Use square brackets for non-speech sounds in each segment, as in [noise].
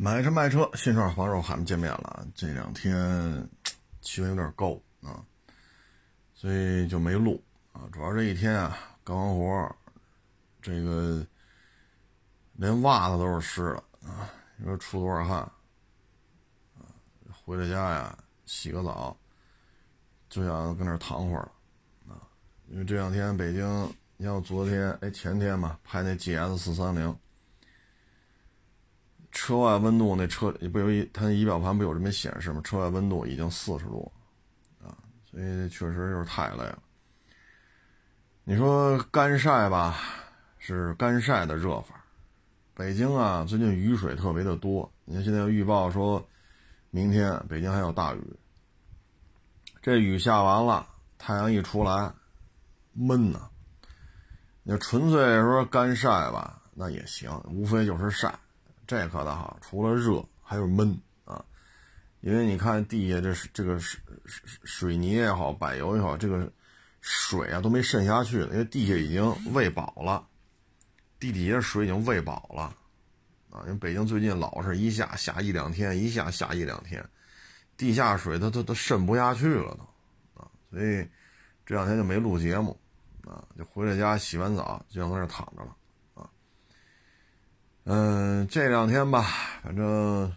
买车卖车，新创黄肉喊们见面了。这两天气温有点高啊，所以就没录啊。主要这一天啊，干完活，这个连袜子都是湿了啊。你说出多少汗啊？回了家呀，洗个澡，就想跟那躺会儿啊。因为这两天北京，你像昨天哎前天嘛，拍那 GS 四三零。车外温度，那车不有一，它仪表盘不有这么显示吗？车外温度已经四十度，啊，所以确实就是太累了。你说干晒吧，是干晒的热法。北京啊，最近雨水特别的多。你看现在预报说，明天北京还有大雨。这雨下完了，太阳一出来，闷呐。你纯粹说干晒吧，那也行，无非就是晒。这可倒好，除了热还有闷啊，因为你看地下这这个水水泥也好，柏油也好，这个水啊都没渗下去，因为地下已经喂饱了，地底下水已经喂饱了啊。因为北京最近老是一下下一两天，一下下一两天，地下水它它它渗不下去了都啊，所以这两天就没录节目啊，就回了家洗完澡就想在那躺着了。嗯，这两天吧，反正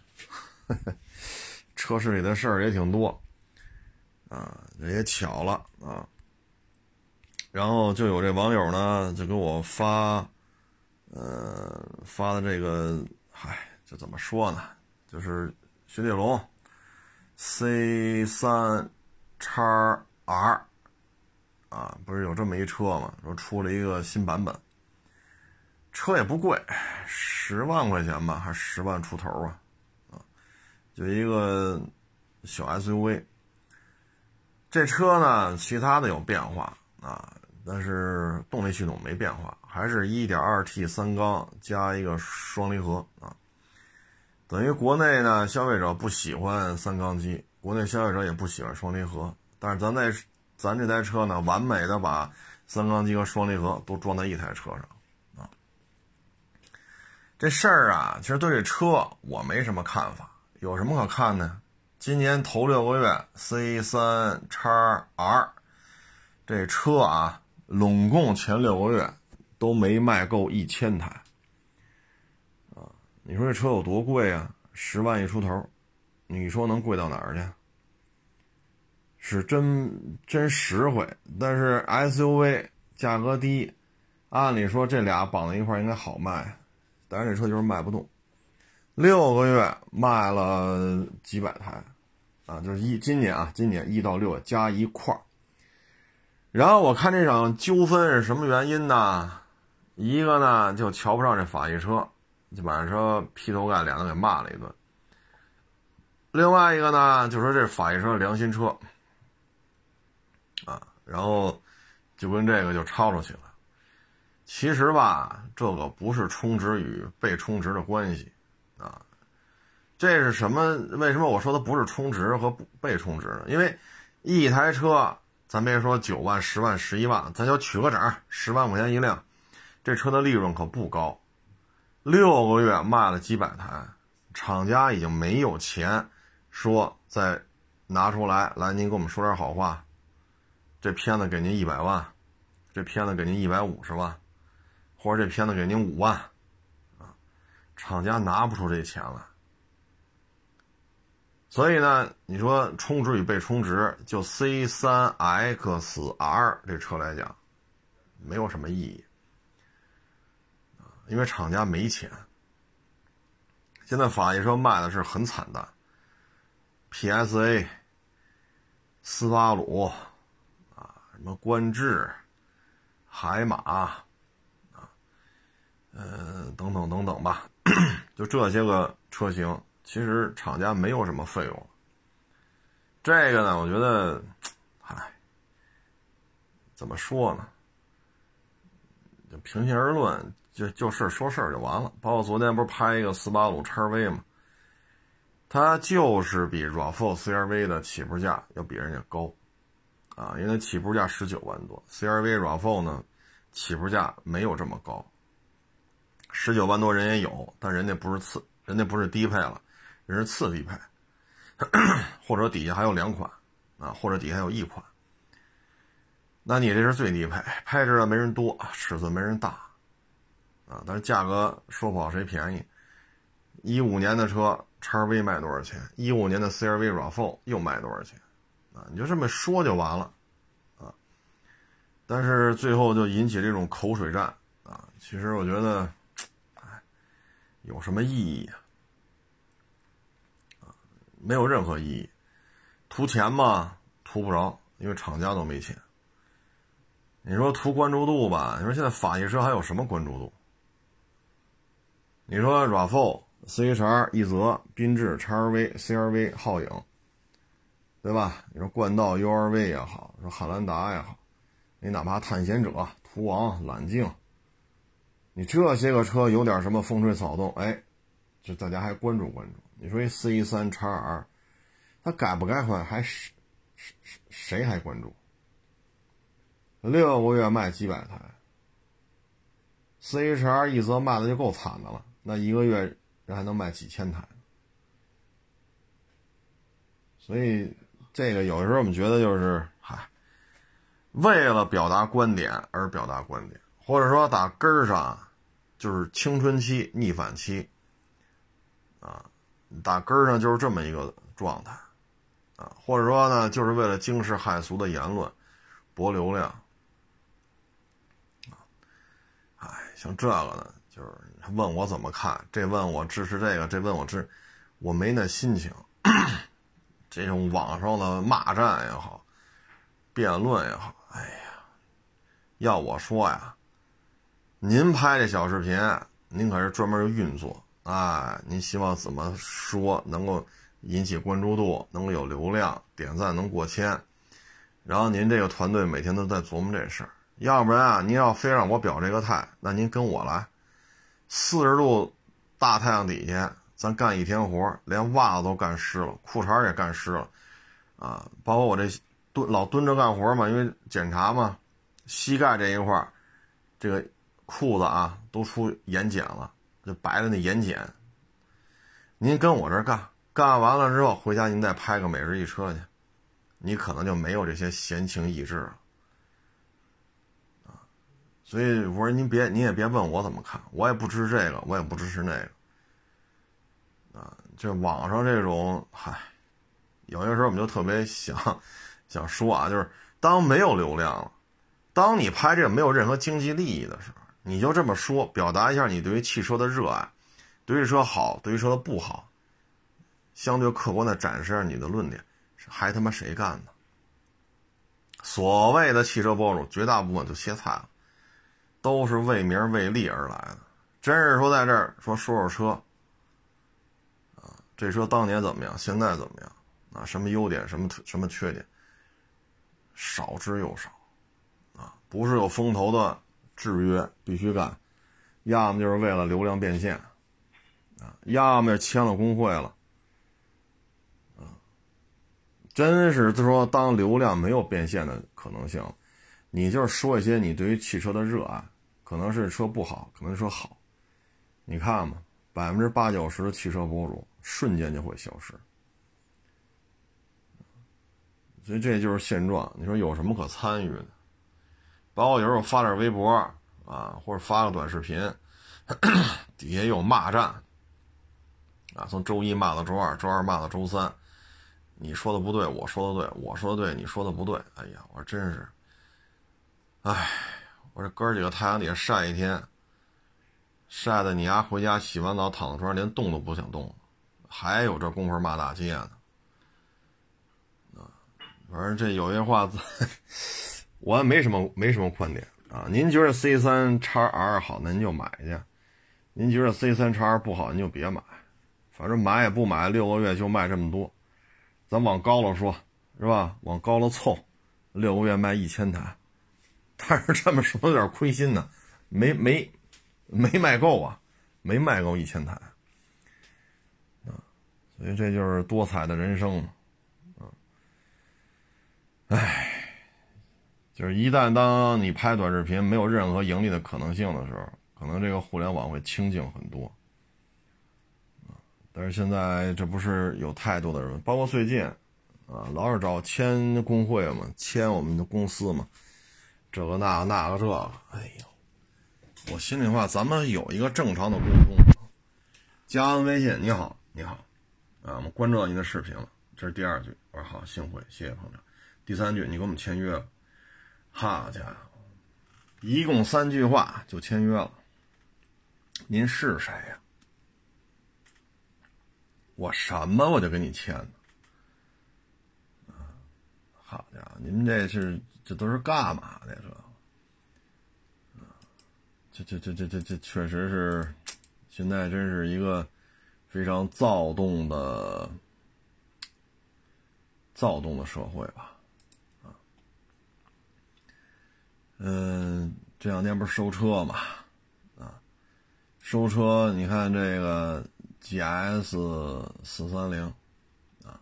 [laughs] 车市里的事儿也挺多，啊，也巧了啊。然后就有这网友呢，就给我发，呃，发的这个，嗨，这怎么说呢？就是雪铁龙 C 三叉 R，啊，不是有这么一车吗？说出了一个新版本。车也不贵，十万块钱吧，还十万出头啊，啊，就一个小 SUV。这车呢，其他的有变化啊，但是动力系统没变化，还是一点二 T 三缸加一个双离合啊。等于国内呢，消费者不喜欢三缸机，国内消费者也不喜欢双离合，但是咱那咱这台车呢，完美的把三缸机和双离合都装在一台车上。这事儿啊，其实对这车我没什么看法。有什么可看的？今年头六个月，C 三叉 R 这车啊，拢共前六个月都没卖够一千台啊！你说这车有多贵啊？十万一出头，你说能贵到哪儿去？是真真实惠，但是 SUV 价格低，按理说这俩绑在一块应该好卖。但是这车就是卖不动，六个月卖了几百台，啊，就是一今年啊，今年一到六加一块儿。然后我看这场纠纷是什么原因呢？一个呢就瞧不上这法系车，就把这车劈头盖脸的给骂了一顿。另外一个呢就说这法系车良心车，啊，然后就跟这个就吵吵起来。其实吧，这个不是充值与被充值的关系，啊，这是什么？为什么我说它不是充值和被充值呢？因为一台车，咱别说九万、十万、十一万，咱就取个整，十万块钱一辆，这车的利润可不高，六个月卖了几百台，厂家已经没有钱说再拿出来，来您给我们说点好话，这片子给您一百万，这片子给您一百五十万。或者这片子给您五万，啊，厂家拿不出这钱来，所以呢，你说充值与被充值，就 C 三 X R 这车来讲，没有什么意义，因为厂家没钱。现在法系车卖的是很惨淡，PSA、斯巴鲁，啊，什么观致、海马。呃，等等等等吧，[coughs] 就这些个车型，其实厂家没有什么费用。这个呢，我觉得，唉，怎么说呢？就平心而论，就就事说事就完了。包括昨天不是拍一个斯巴鲁叉 V 吗？它就是比 RAV4 CRV 的起步价要比人家高，啊，因为起步价十九万多，CRV RAV4 呢，起步价没有这么高。十九万多人也有，但人家不是次人家不是低配了，人是次低配，或者底下还有两款啊，或者底下有一款。那你这是最低配，配置的没人多，尺寸没人大，啊，但是价格说不好谁便宜。一五年的车叉 V 卖多少钱？一五年的 CRV RAV4 又卖多少钱？啊，你就这么说就完了，啊，但是最后就引起这种口水战啊。其实我觉得，有什么意义啊？没有任何意义，图钱嘛，图不着，因为厂家都没钱。你说图关注度吧？你说现在法系车还有什么关注度？你说 RAV4、CHR、奕泽、缤智、XRV、CRV、皓影，对吧？你说冠道、URV 也好，说汉兰达也好，你哪怕探险者、途昂、揽境，你这些个车有点什么风吹草动，哎，这大家还关注关注。你说一 C 三 XR，它改不改款还谁谁谁还关注？六个月卖几百台，CHR 一则卖的就够惨的了，那一个月人还能卖几千台，所以这个有的时候我们觉得就是，嗨，为了表达观点而表达观点，或者说打根儿上就是青春期逆反期，啊，打根儿上就是这么一个状态，啊，或者说呢，就是为了惊世骇俗的言论博流量。像这个呢，就是问我怎么看，这问我支持这个，这问我支，我没那心情。这种网上的骂战也好，辩论也好，哎呀，要我说呀，您拍这小视频，您可是专门运作啊，您希望怎么说能够引起关注度，能够有流量，点赞能过千，然后您这个团队每天都在琢磨这事儿。要不然啊，您要非让我表这个态，那您跟我来，四十度大太阳底下，咱干一天活，连袜子都干湿了，裤衩也干湿了，啊，包括我这蹲老蹲着干活嘛，因为检查嘛，膝盖这一块这个裤子啊都出眼睑了，就白的那眼睑。您跟我这干，干完了之后回家您再拍个每日一车去，你可能就没有这些闲情逸致了啊。所以我说您别，您也别问我怎么看，我也不支持这个，我也不支持那个，啊，这网上这种，嗨，有些时候我们就特别想 [laughs] 想说啊，就是当没有流量了，当你拍这个没有任何经济利益的时候，你就这么说，表达一下你对于汽车的热爱，对于车好，对于车的不好，相对客观的展示下你的论点，还他妈谁干的？所谓的汽车博主，绝大部分就歇菜了。都是为名为利而来的，真是说在这儿说说说车，啊，这车当年怎么样，现在怎么样，啊，什么优点，什么什么缺点，少之又少，啊，不是有风投的制约必须干，要么就是为了流量变现，啊，要么就签了工会了，啊，真是说当流量没有变现的可能性，你就是说一些你对于汽车的热爱。可能是车不好，可能是车好，你看嘛，百分之八九十的汽车博主瞬间就会消失，所以这就是现状。你说有什么可参与的？包括有时候发点微博啊，或者发个短视频，底下有骂战啊，从周一骂到周二，周二骂到周三，你说的不对，我说的对，我说的对，你说的不对。哎呀，我说真是，哎。我这哥几个太阳底下晒一天，晒的你丫回家洗完澡躺在床上连动都不想动，还有这功夫骂大街呢。啊，反正这有些话，[laughs] 我也没什么没什么观点啊。您觉得 C 三叉 R 好，那您就买去；您觉得 C 三叉 R 不好，您就别买。反正买也不买，六个月就卖这么多，咱往高了说，是吧？往高了凑，六个月卖一千台。但是这么说有点亏心呢，没没没卖够啊，没卖够一千台啊，所以这就是多彩的人生嘛啊，唉，就是一旦当你拍短视频没有任何盈利的可能性的时候，可能这个互联网会清静很多，但是现在这不是有太多的人，包括最近，啊，老是找签工会嘛，签我们的公司嘛，这个那个那个这个，哎呦，我心里话，咱们有一个正常的沟通，加完微信，你好，你好，啊，我们关注到您的视频了，这是第二句，我说好，幸会，谢谢捧场。第三句，你给我们签约了，好家伙，一共三句话就签约了，您是谁呀？我什么我就给你签，好家伙，你们这是这都是干嘛的这？这这这这这这确实是，现在真是一个非常躁动的躁动的社会吧，啊，嗯，这两天不是收车嘛，啊，收车，你看这个。G S 四三零，啊，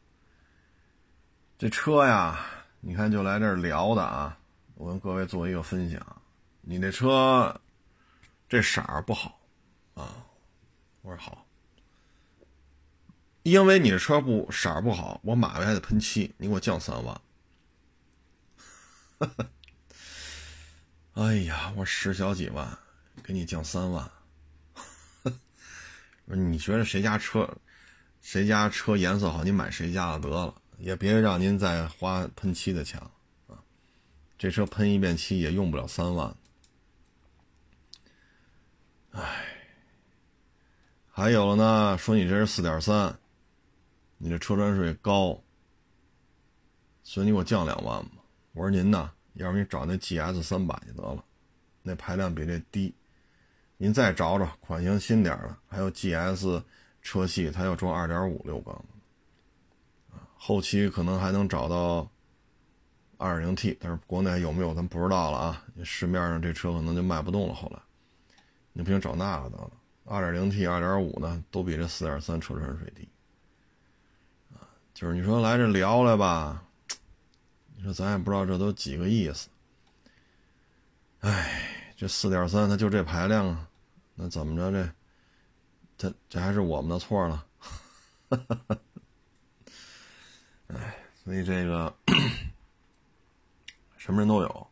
这车呀，你看就来这儿聊的啊，我跟各位做一个分享。你那车这色儿不好啊，我说好，因为你这车不色儿不好，我马上还得喷漆，你给我降三万。哈 [laughs] 哈哎呀，我十小几万，给你降三万。[laughs] 你觉得谁家车，谁家车颜色好，你买谁家的得了，也别让您再花喷漆的钱了啊！这车喷一遍漆也用不了三万。哎，还有呢，说你这是四点三，你这车船税高，所以你给我降两万吧。我说您呢，要不你找那 GS 三百就得了，那排量比这低。您再找找款型新点的，还有 GS 车系，它要装2.5六缸，啊，后期可能还能找到 2.0T，但是国内有没有咱不知道了啊。市面上这车可能就卖不动了。后来，你不行找那个得了，2.0T、2.5呢，都比这4.3车身税低，啊，就是你说来这聊来吧，你说咱也不知道这都几个意思，哎，这4.3它就这排量啊。那怎么着？这，这这还是我们的错了。[laughs] 哎，所以这个什么人都有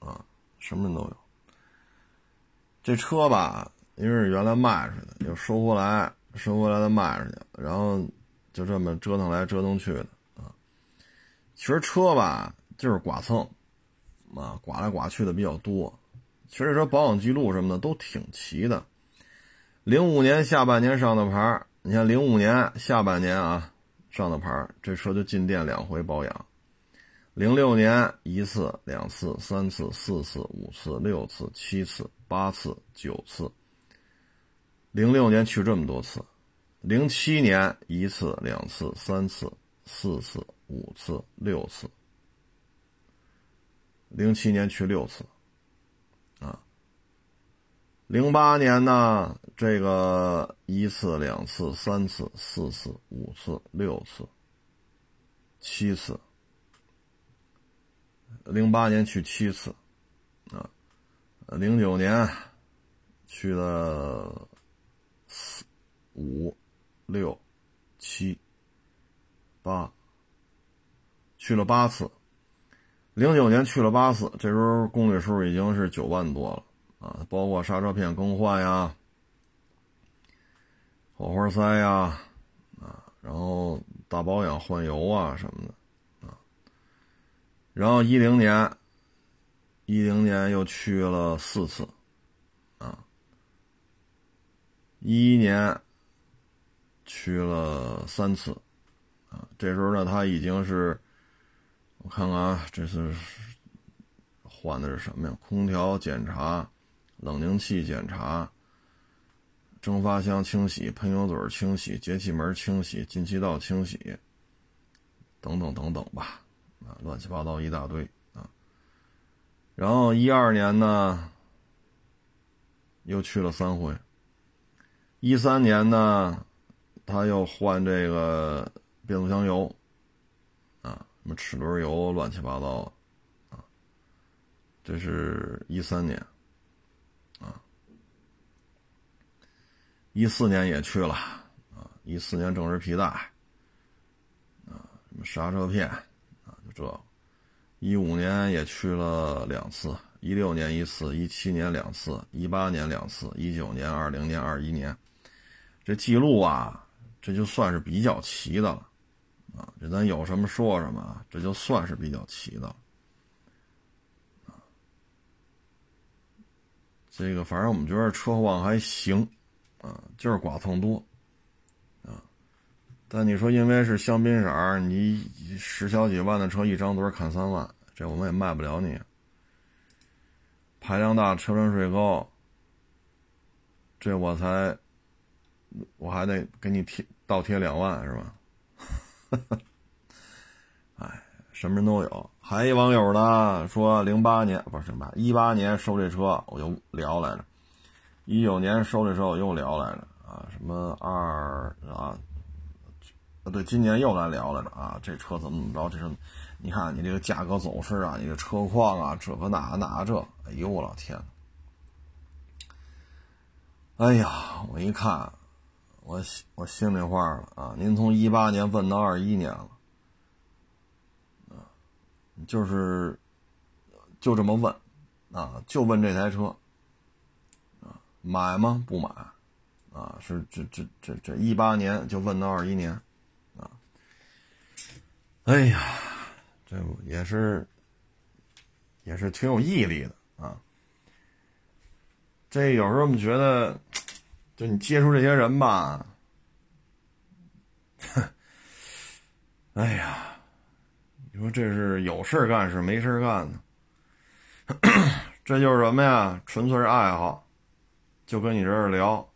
啊，什么人都有。这车吧，因为是原来卖出去的，又收回来，收回来再卖出去，然后就这么折腾来折腾去的。其实车吧，就是剐蹭啊，剐来剐去的比较多。其实这车保养记录什么的都挺齐的。零五年下半年上的牌你看零五年下半年啊上的牌这车就进店两回保养。零六年一次、两次、三次、四次、五次、六次、七次、八次、九次。零六年去这么多次。零七年一次、两次、三次、四次、五次、六次。零七年去六次。啊零八年呢，这个一次、两次、三次、四次、五次、六次、七次。零八年去七次，啊，零九年去了四、五、六、七、八，去了八次。零九年去了八次，这时候公里数已经是九万多了。啊，包括刹车片更换呀，火花塞呀，啊，然后大保养换油啊什么的，啊，然后一零年，一零年又去了四次，啊，一一年去了三次，啊，这时候呢，他已经是，我看看啊，这次换的是什么呀？空调检查。冷凝器检查、蒸发箱清洗、喷油嘴清洗、节气门清洗、进气道清洗，等等等等吧，啊，乱七八糟一大堆啊。然后一二年呢，又去了三回。一三年呢，他又换这个变速箱油，什么齿轮油，乱七八糟，啊，这是一三年。啊一四年也去了，啊，一四年正时皮带，啊，什么刹车片，啊，就这。一五年也去了两次，一六年一次，一七年两次，一八年两次，一九年、二零年、二一年，这记录啊，这就算是比较齐的了，啊，这咱有什么说什么啊，这就算是比较齐的。这个反正我们觉得车况还行，啊，就是剐蹭多，啊，但你说因为是香槟色儿你十小几万的车一张嘴砍三万，这我们也卖不了你。排量大，车船税高，这我才，我还得给你贴倒贴两万是吧？[laughs] 哎，什么人都有。还一网友呢说，零八年不是零八一八年收这车，我又聊来着；一九年收这车，我又聊来着啊。什么二啊？对，今年又来聊来着啊。这车怎么怎么着？这车，你看你这个价格走势啊，你这车况啊，这个那那这，哎呦我老天！哎呀，我一看，我我心里话了啊。您从一八年问到二一年了。就是，就这么问，啊，就问这台车，啊，买吗？不买，啊，是这这这这一八年就问到二一年，啊，哎呀，这也是，也是挺有毅力的啊。这有时候我们觉得，就你接触这些人吧，哼，[laughs] 哎呀。你说这是有事干是没事干呢？[coughs] 这就是什么呀？纯粹是爱好，就跟你这儿聊，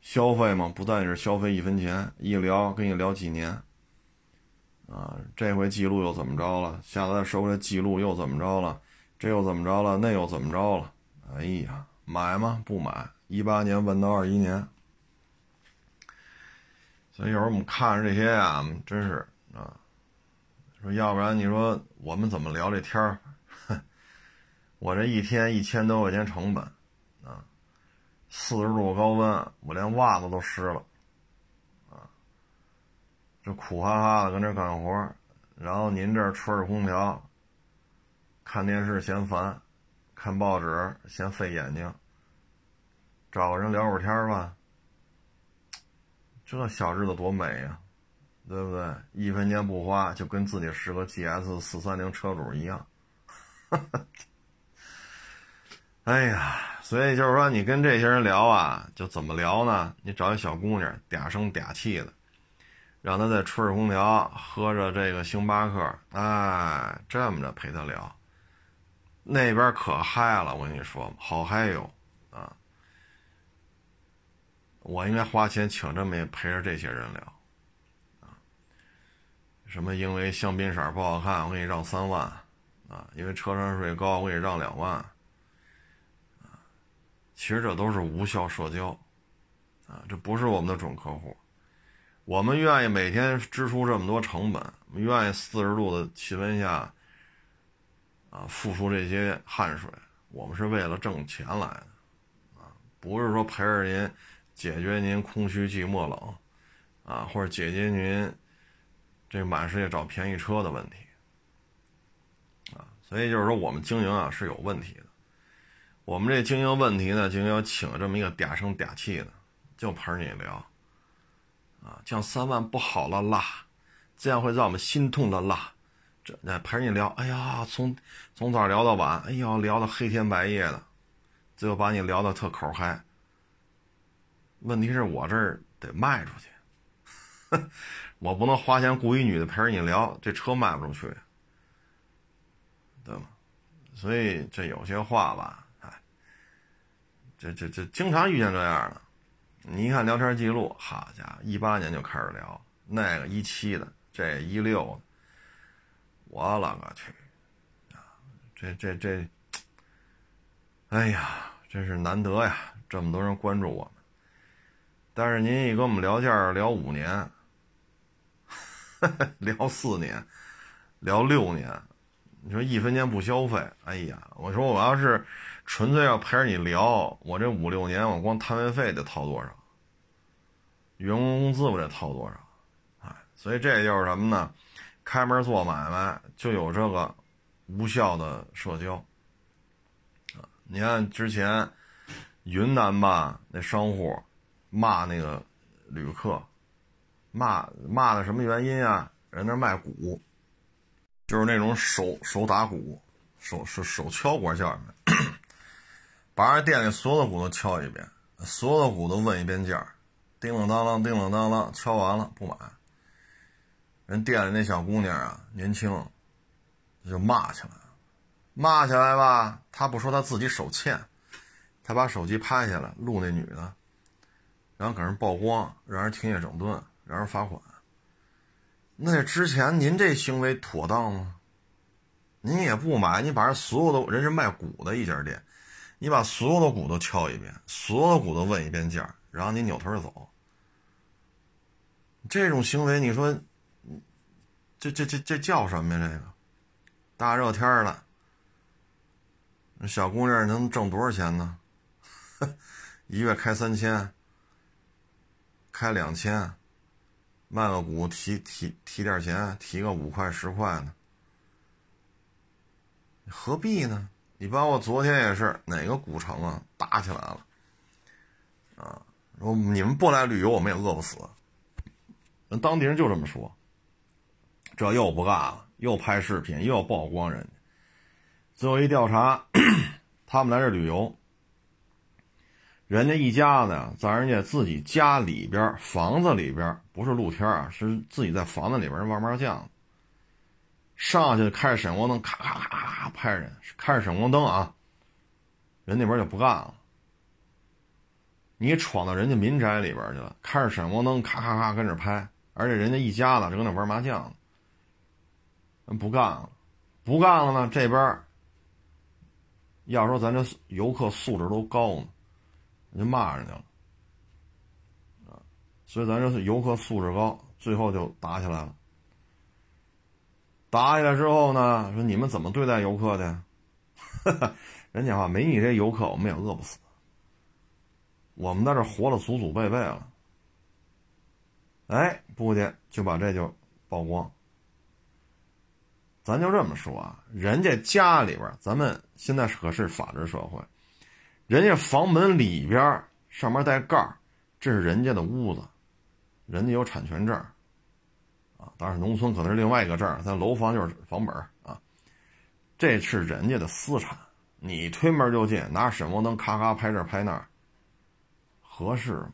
消费嘛，不在你这消费一分钱，一聊跟你聊几年，啊，这回记录又怎么着了？下次收回来记录又怎么着了？这又怎么着了？那又怎么着了？哎呀，买吗？不买。一八年问到二一年，所以有时候我们看着这些呀，真是啊。说要不然你说我们怎么聊这天儿？[laughs] 我这一天一千多块钱成本，啊，四十度高温，我连袜子都湿了，啊，这苦哈哈的跟这干活，然后您这吹着空调，看电视嫌烦，看报纸嫌费眼睛，找个人聊会儿天吧，这小日子多美呀！对不对？一分钱不花，就跟自己是个 GS 四三零车主一样。哈 [laughs] 哈哎呀，所以就是说，你跟这些人聊啊，就怎么聊呢？你找一小姑娘，嗲声嗲气的，让她在吹着空调，喝着这个星巴克，哎，这么着陪她聊。那边可嗨了，我跟你说，好嗨哟！我应该花钱请这么陪着这些人聊。啊什么？因为香槟色不好看，我给你让三万，啊！因为车船税高，我给你让两万，啊！其实这都是无效社交，啊！这不是我们的准客户，我们愿意每天支出这么多成本，我们愿意四十度的气温下，啊，付出这些汗水，我们是为了挣钱来的，啊，不是说陪着您解决您空虚寂寞冷，啊，或者解决您。这满世界找便宜车的问题，啊，所以就是说我们经营啊是有问题的。我们这经营问题呢，就要请这么一个嗲声嗲气的，就陪你聊，啊，降三万不好了啦，这样会让我们心痛的啦。这那陪你聊，哎呀，从从早聊到晚，哎呀，聊到黑天白夜的，最后把你聊到特口嗨。问题是我这儿得卖出去。我不能花钱雇一女的陪着你聊，这车卖不出去，对吗？所以这有些话吧，哎，这这这经常遇见这样的。你一看聊天记录，好家伙，一八年就开始聊，那个一七的，这一六的，我勒个去，啊，这这这，哎呀，真是难得呀，这么多人关注我们。但是您一跟我们聊天聊五年。[laughs] 聊四年，聊六年，你说一分钱不消费，哎呀，我说我要是纯粹要陪着你聊，我这五六年我光摊位费得掏多少？员工工资我得掏多少？哎，所以这就是什么呢？开门做买卖就有这个无效的社交！你看之前云南吧，那商户骂那个旅客，骂骂的什么原因啊？人那卖鼓，就是那种手手打鼓，手是手敲鼓叫什么？[clears throat] 把人店里所有的鼓都敲一遍，所有的鼓都问一遍价，叮啷当啷，叮啷当啷，敲完了不买。人店里那小姑娘啊，年轻，就骂起来了。骂起来吧，他不说他自己手欠，他把手机拍下来录那女的，然后给人曝光，让人停业整顿，让人罚款。那之前您这行为妥当吗？您也不买，你把人所有的人是卖股的一家店，你把所有的股都敲一遍，所有的股都问一遍价，然后你扭头就走。这种行为，你说？这这这这叫什么呀？这个大热天了，小姑娘能挣多少钱呢？[laughs] 一月开三千，开两千，卖个股提提提点钱，提个五块十块呢？何必呢？你包括昨天也是，哪个古城啊打起来了？啊，说你们不来旅游，我们也饿不死。那当地人就这么说。这又不干了，又拍视频，又曝光人家。最后一调查，[coughs] 他们来这旅游，人家一家子在人家自己家里边房子里边，不是露天啊，是自己在房子里边玩麻将。上去开着闪光灯，咔咔咔咔拍人，开着闪光灯啊，人那边就不干了。你闯到人家民宅里边去了，开着闪光灯，咔咔咔跟着拍，而且人家一家子正搁那玩麻将。不干了，不干了呢？这边要说咱这游客素质都高呢，人骂人家了啊！所以咱这游客素质高，最后就打起来了。打起来之后呢，说你们怎么对待游客的？[laughs] 人家话没你这游客，我们也饿不死。我们在这活了祖祖辈辈了。哎，不去就把这就曝光。咱就这么说啊，人家家里边，咱们现在可是法治社会，人家房门里边上面带盖儿，这是人家的屋子，人家有产权证啊。当然，农村可能是另外一个证咱楼房就是房本啊。这是人家的私产，你推门就进，拿闪光灯咔咔拍这拍那，合适吗？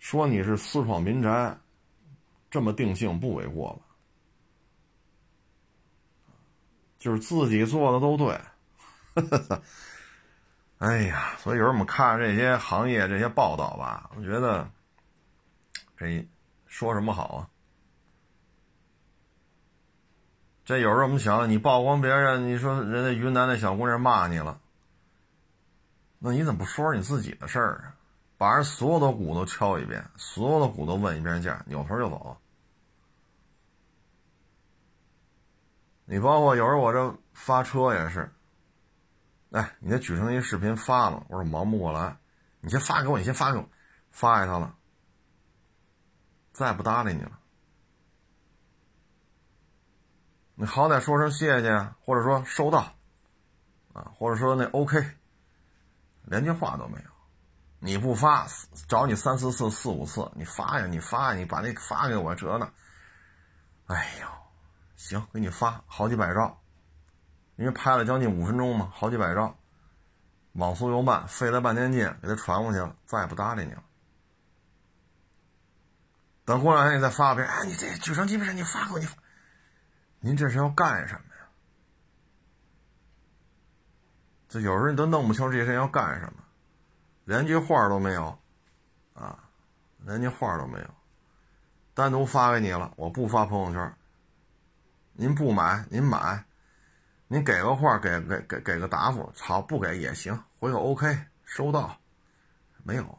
说你是私闯民宅，这么定性不为过吧？就是自己做的都对，哈哈哈哎呀，所以有时候我们看这些行业这些报道吧，我觉得这说什么好啊？这有时候我们想，你曝光别人，你说人家云南那小姑娘骂你了，那你怎么不说说你自己的事儿啊？把人所有的股都敲一遍，所有的股都问一遍价，扭头就走。你包括有时候我这发车也是，哎，你那举成一视频发了，我说忙不过来，你先发给我，你先发给我，发给他了，再不搭理你了，你好歹说声谢谢，或者说收到，啊，或者说那 OK，连句话都没有，你不发，找你三四次、四五次，你发呀，你发呀，你把那发给我，这呢，哎呦。行，给你发好几百兆，因为拍了将近五分钟嘛，好几百兆，网速又慢，费了半天劲给他传过去了，再也不搭理你了。等过两天你再发一遍，哎，你这举升机没事，你发给我，你，您这是要干什么呀？这有时候你都弄不清这些人要干什么，连句话都没有，啊，连句话都没有，单独发给你了，我不发朋友圈。您不买，您买，您给个话，给给给给个答复，好不给也行，回个 OK，收到，没有。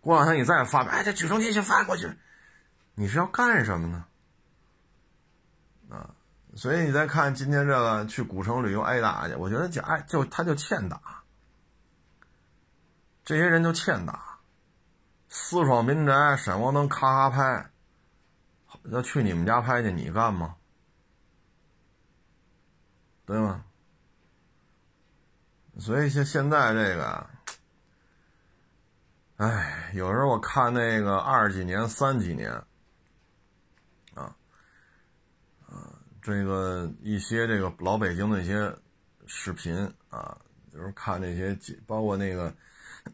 过两天你再发，哎，这举升机先发过去，你是要干什么呢？啊，所以你再看今天这个去古城旅游挨打去，我觉得就挨就他就欠打，这些人就欠打，私闯民宅，闪光灯咔咔拍，要去你们家拍去，你干吗？对吗？所以现现在这个，哎，有时候我看那个二几年、三几年，啊，啊，这个一些这个老北京的一些视频啊，就是看这些，包括那个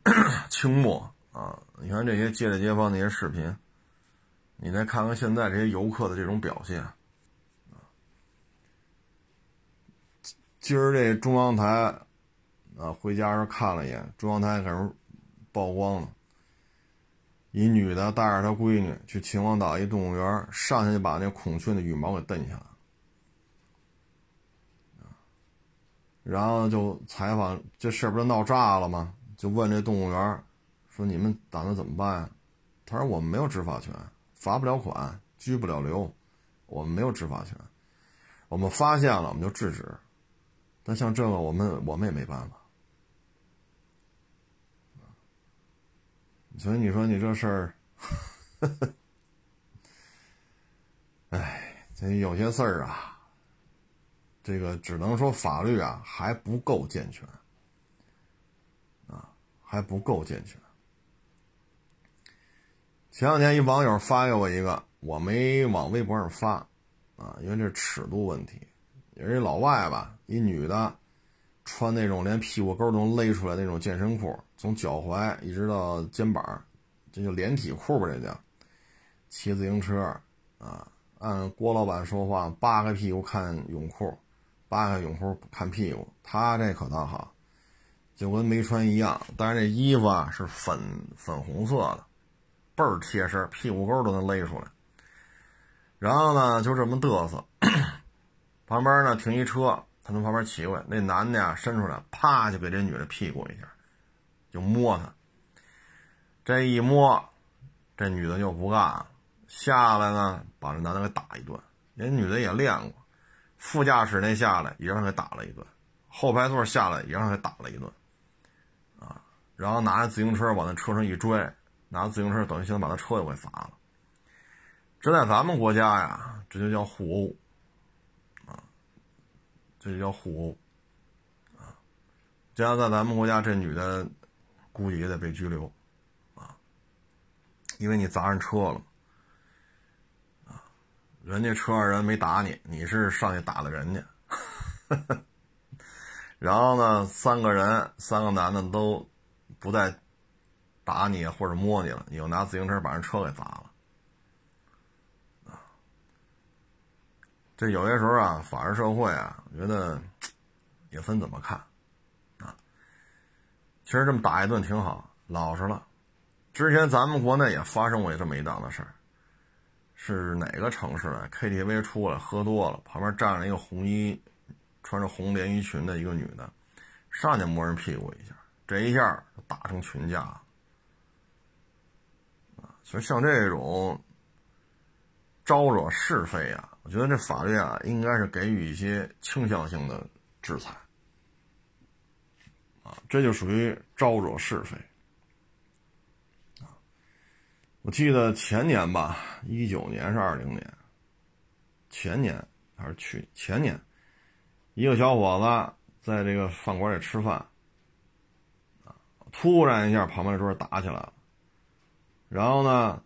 [clears throat] 清末啊，你看这些街里街坊那些视频，你再看看现在这些游客的这种表现。今儿这中央台，啊，回家时候看了一眼，中央台开始曝光了，一女的带着她闺女去秦皇岛一动物园，上去就把那孔雀的羽毛给蹬下来，然后就采访，这事不是闹炸了吗？就问这动物园，说你们打算怎么办？他说我们没有执法权，罚不了款，拘不了留，我们没有执法权，我们发现了我们就制止。但像这个，我们我们也没办法，所以你说你这事儿，哎，这有些事儿啊，这个只能说法律啊还不够健全，啊还不够健全。前两天一网友发给我一个，我没往微博上发，啊，因为这尺度问题。也是一老外吧，一女的，穿那种连屁股沟都能勒出来那种健身裤，从脚踝一直到肩膀，这就连体裤吧，这叫。骑自行车，啊，按郭老板说话，扒开屁股看泳裤，扒开泳裤看屁股，他这可倒好，就跟没穿一样。但是这衣服啊是粉粉红色的，倍儿贴身，屁股沟都能勒出来。然后呢，就这么嘚瑟。旁边呢停一车，他从旁边骑过来，那男的呀伸出来，啪就给这女的屁股一下，就摸她。这一摸，这女的就不干了，下来呢把这男的给打一顿。人女的也练过，副驾驶那下来也让他给打了一顿，后排座下来也让他给打了一顿，啊，然后拿着自行车往那车上一拽，拿自行车等于现在把他车又给砸了。这在咱们国家呀，这就叫互殴。这就叫互殴，啊！这要在咱们国家，这女的估计也得被拘留，啊！因为你砸人车了，啊！人家车上人没打你，你是上去打的人家，[laughs] 然后呢，三个人，三个男的都不再打你或者摸你了，你又拿自行车把人车给砸了。这有些时候啊，法治社会啊，我觉得也分怎么看啊。其实这么打一顿挺好，老实了。之前咱们国内也发生过这么一档子事儿，是哪个城市的 KTV 出来喝多了，旁边站着一个红衣、穿着红连衣裙的一个女的，上去摸人屁股一下，这一下打成群架啊。所以像这种招惹是非啊。我觉得这法律啊，应该是给予一些倾向性的制裁，啊，这就属于招惹是非，我记得前年吧，一九年是二零年，前年还是去前年，一个小伙子在这个饭馆里吃饭，突然一下旁边桌打起来了，然后呢，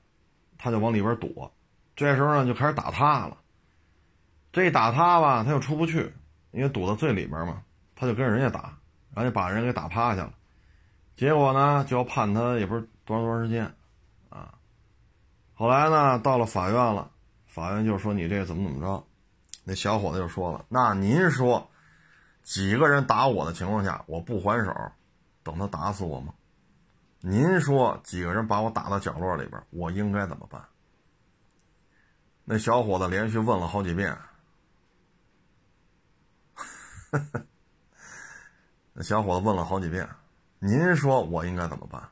他就往里边躲，这时候呢就开始打他了。这一打他吧，他又出不去，因为堵在最里边嘛，他就跟人家打，然后就把人给打趴下了。结果呢，就要判他也不是多长多长时间，啊，后来呢，到了法院了，法院就说你这怎么怎么着，那小伙子就说了，那您说，几个人打我的情况下，我不还手，等他打死我吗？您说几个人把我打到角落里边，我应该怎么办？那小伙子连续问了好几遍。那 [laughs] 小伙子问了好几遍：“您说我应该怎么办？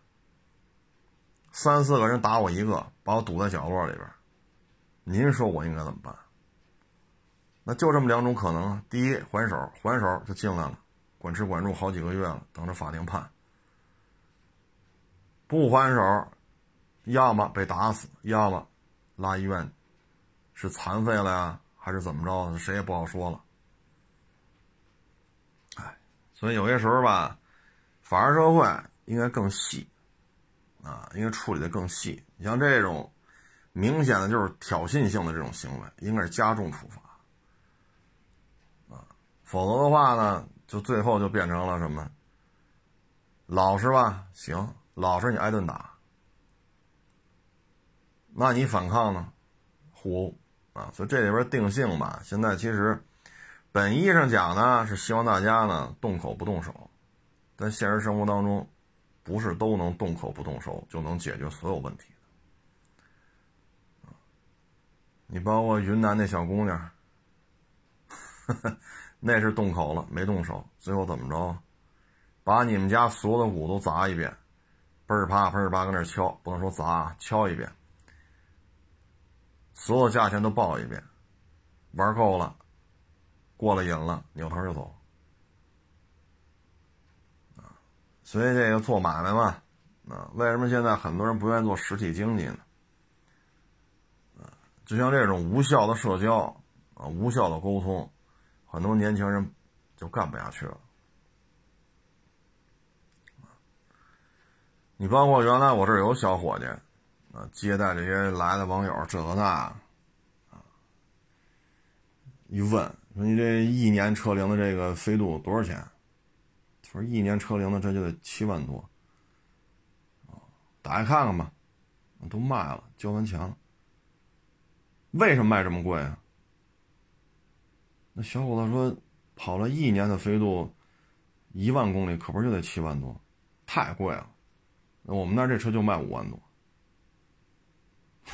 三四个人打我一个，把我堵在角落里边，您说我应该怎么办？”那就这么两种可能：第一，还手，还手就进来了，管吃管住好几个月了，等着法庭判；不还手，要么被打死，要么拉医院，是残废了呀，还是怎么着？谁也不好说了。所以有些时候吧，法治社会应该更细啊，应该处理的更细。你像这种明显的就是挑衅性的这种行为，应该是加重处罚啊，否则的话呢，就最后就变成了什么？老实吧，行，老实你挨顿打。那你反抗呢？互殴啊！所以这里边定性吧，现在其实本意上讲呢，是希望大家呢动口不动手，但现实生活当中，不是都能动口不动手就能解决所有问题的。你包括云南那小姑娘，[laughs] 那是动口了没动手，最后怎么着？把你们家所有的鼓都砸一遍，嘣儿啪嘣儿啪跟那敲，不能说砸，敲一遍。所有价钱都报一遍，玩够了，过了瘾了，扭头就走。啊，所以这个做买卖嘛，啊，为什么现在很多人不愿意做实体经济呢？啊，就像这种无效的社交，啊，无效的沟通，很多年轻人就干不下去了。你包括原来我这儿有小伙计。啊，接待这些来的网友，这个那，啊，一问说你这一年车龄的这个飞度多少钱？他说一年车龄的这就得七万多，打开看看吧，都卖了，交完钱了。为什么卖这么贵啊？那小伙子说，跑了一年的飞度，一万公里可不是就得七万多，太贵了。那我们那这车就卖五万多。[laughs]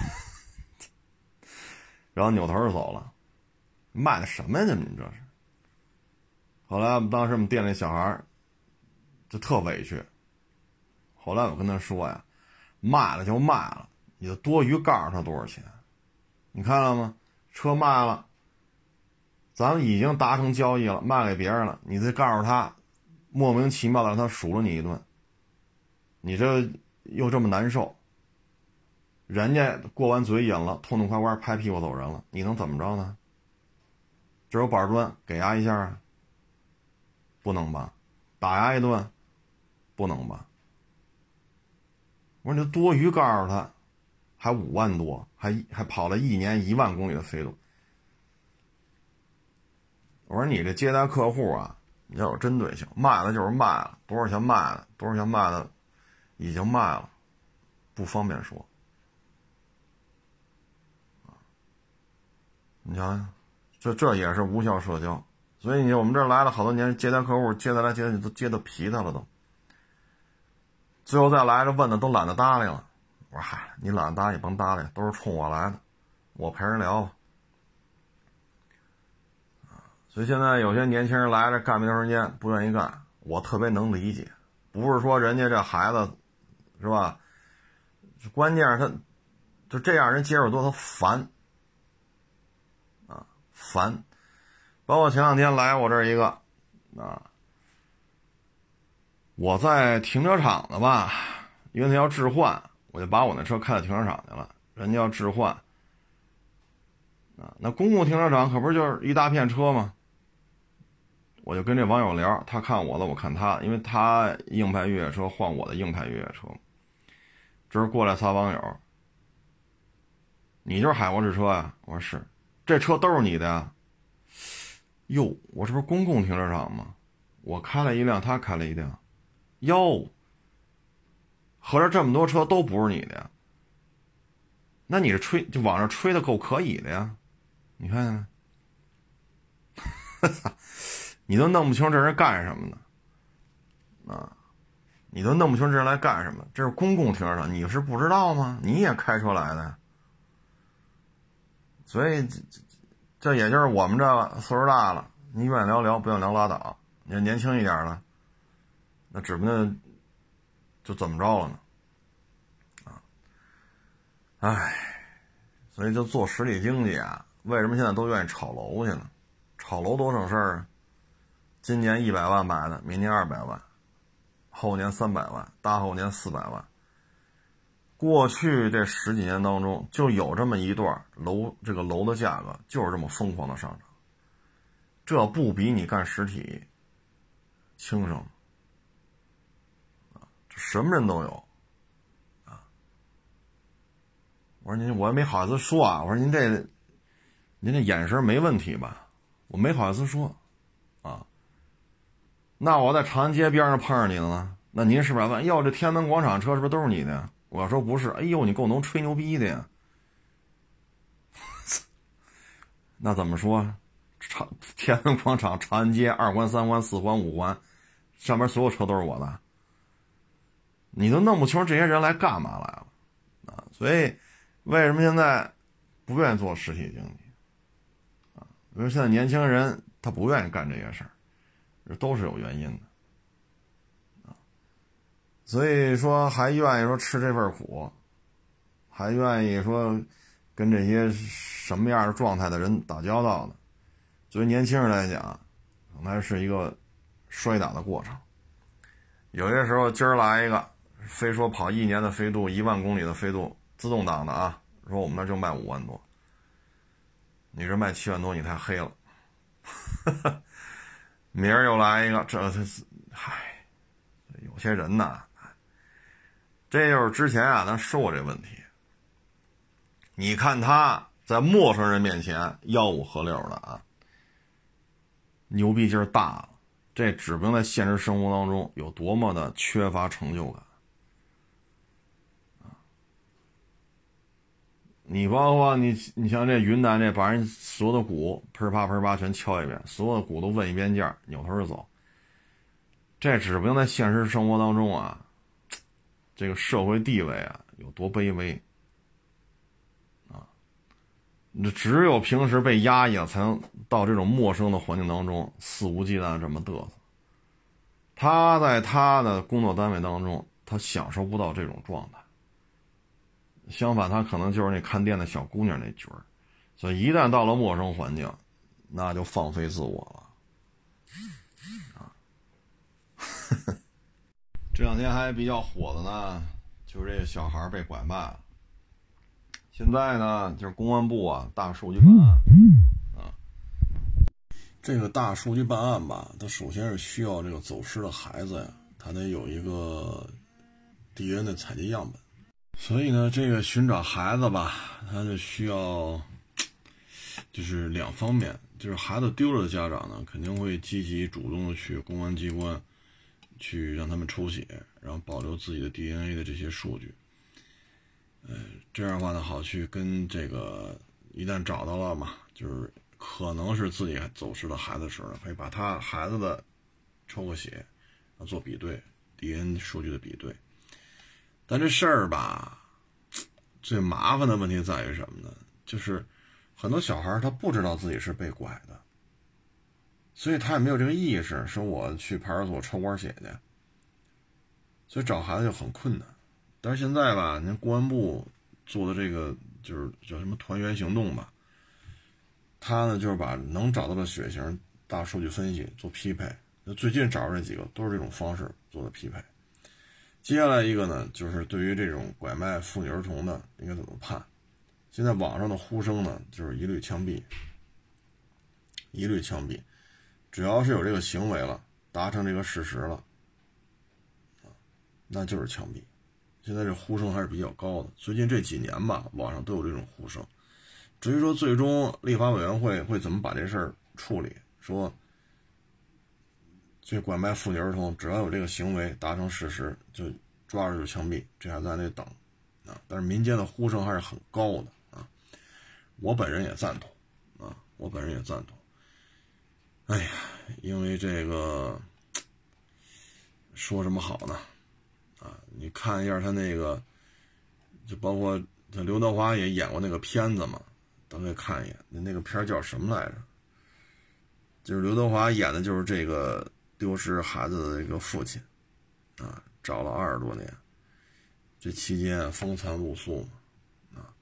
然后扭头就走了，卖的什么呀？你们这是？后来我们当时我们店里小孩就特委屈。后来我跟他说呀：“卖了就卖了，你就多余告诉他多少钱？你看了吗？车卖了，咱们已经达成交易了，卖给别人了，你再告诉他，莫名其妙的让他数了你一顿，你这又这么难受。”人家过完嘴瘾了，痛痛快快拍屁股走人了，你能怎么着呢？这有板砖，给压一下？不能吧？打压一顿，不能吧？我说你多余告诉他，还五万多，还还跑了一年一万公里的飞度。我说你这接待客户啊，你要有针对性，卖了就是卖了，多少钱卖的，多少钱卖的，已经卖了，不方便说。你瞧瞧，这这也是无效社交，所以你我们这来了好多年接待客户，接待来接去都接的皮他了都。最后再来这问的都懒得搭理了。我说嗨，你懒得搭理甭搭理，都是冲我来的，我陪人聊吧。所以现在有些年轻人来这干没长时间，不愿意干，我特别能理解。不是说人家这孩子，是吧？关键是他就这样人接触多，他烦。烦，包括前两天来我这儿一个，啊，我在停车场呢吧，因为他要置换，我就把我那车开到停车场去了。人家要置换，啊，那公共停车场可不是就是一大片车吗？我就跟这网友聊，他看我的，我看他，因为他硬派越野车换我的硬派越野车，这是过来仨网友，你就是海沃士车呀？我说是。这车都是你的呀？哟，我这不是公共停车场吗？我开了一辆，他开了一辆，哟，合着这么多车都不是你的呀？那你这吹就网上吹的够可以的呀？你看看，[laughs] 你都弄不清这人干什么的啊？你都弄不清这人来干什么？这是公共停车场，你是不知道吗？你也开车来的。所以这这这也就是我们这个岁数大了，你愿意聊聊，不愿意聊拉倒。你要年轻一点的，那指不定就怎么着了呢？啊，唉，所以就做实体经济啊，为什么现在都愿意炒楼去呢？炒楼多省事儿啊！今年一百万买的，明年二百万，后年三百万，大后年四百万，过去这十几年当中，就有这么一段楼，这个楼的价格就是这么疯狂的上涨。这不比你干实体轻省？什么人都有啊！我说您，我也没好意思说啊。我说您这，您这眼神没问题吧？我没好意思说啊。那我在长安街边上碰上您了？那您是不是问？哟，这天安门广场车是不是都是你的？我要说不是。哎呦，你够能吹牛逼的呀！[laughs] 那怎么说？长天安广场、长安街二环、三环、四环、五环，上面所有车都是我的。你都弄不清这些人来干嘛来了啊？所以，为什么现在不愿意做实体经济啊？因为现在年轻人他不愿意干这些事儿，这都是有原因的。所以说，还愿意说吃这份苦，还愿意说跟这些什么样的状态的人打交道呢。作为年轻人来讲，可能是一个摔打的过程。有些时候，今儿来一个，非说跑一年的飞度、一万公里的飞度，自动挡的啊，说我们那就卖五万多。你这卖七万多，你太黑了。[laughs] 明儿又来一个，这是，嗨，有些人呐，这就是之前啊，咱说过这问题。你看他在陌生人面前吆五喝六的啊。牛逼劲儿大了，这指不定在现实生活当中有多么的缺乏成就感你包括你，你像这云南这，把人所有的鼓喷啪喷啪全敲一遍，所有的鼓都问一遍价，扭头就走。这指不定在现实生活当中啊，这个社会地位啊有多卑微啊。那只有平时被压抑了，才能到这种陌生的环境当中肆无忌惮这么嘚瑟。他在他的工作单位当中，他享受不到这种状态。相反，他可能就是那看店的小姑娘那角儿。所以一旦到了陌生环境，那就放飞自我了。啊，[laughs] 这两天还比较火的呢，就是这个小孩被拐卖了。现在呢，就是公安部啊，大数据办案啊。这个大数据办案吧，它首先是需要这个走失的孩子呀，他得有一个 DNA 的采集样本。所以呢，这个寻找孩子吧，他就需要就是两方面，就是孩子丢了的家长呢，肯定会积极主动的去公安机关去让他们抽血，然后保留自己的 DNA 的这些数据。呃，这样的话呢，好去跟这个一旦找到了嘛，就是可能是自己走失的孩子时候，可以把他孩子的抽个血，做比对 DNA 数据的比对。但这事儿吧，最麻烦的问题在于什么呢？就是很多小孩他不知道自己是被拐的，所以他也没有这个意识，说我去派出所抽管血去，所以找孩子就很困难。但是现在吧，您公安部做的这个就是叫什么团圆行动吧，他呢就是把能找到的血型大数据分析做匹配。那最近找着这几个都是这种方式做的匹配。接下来一个呢，就是对于这种拐卖妇女儿童的应该怎么判？现在网上的呼声呢，就是一律枪毙，一律枪毙，只要是有这个行为了，达成这个事实了，那就是枪毙。现在这呼声还是比较高的，最近这几年吧，网上都有这种呼声。至于说最终立法委员会会怎么把这事儿处理，说这拐卖妇女儿童只要有这个行为达成事实，就抓着就枪毙，这还在那等啊。但是民间的呼声还是很高的啊，我本人也赞同啊，我本人也赞同。哎呀，因为这个说什么好呢？啊，你看一下他那个，就包括他刘德华也演过那个片子嘛，咱们也看一眼。那那个片叫什么来着？就是刘德华演的，就是这个丢失孩子的一个父亲，啊，找了二十多年，这期间风餐露宿，啊，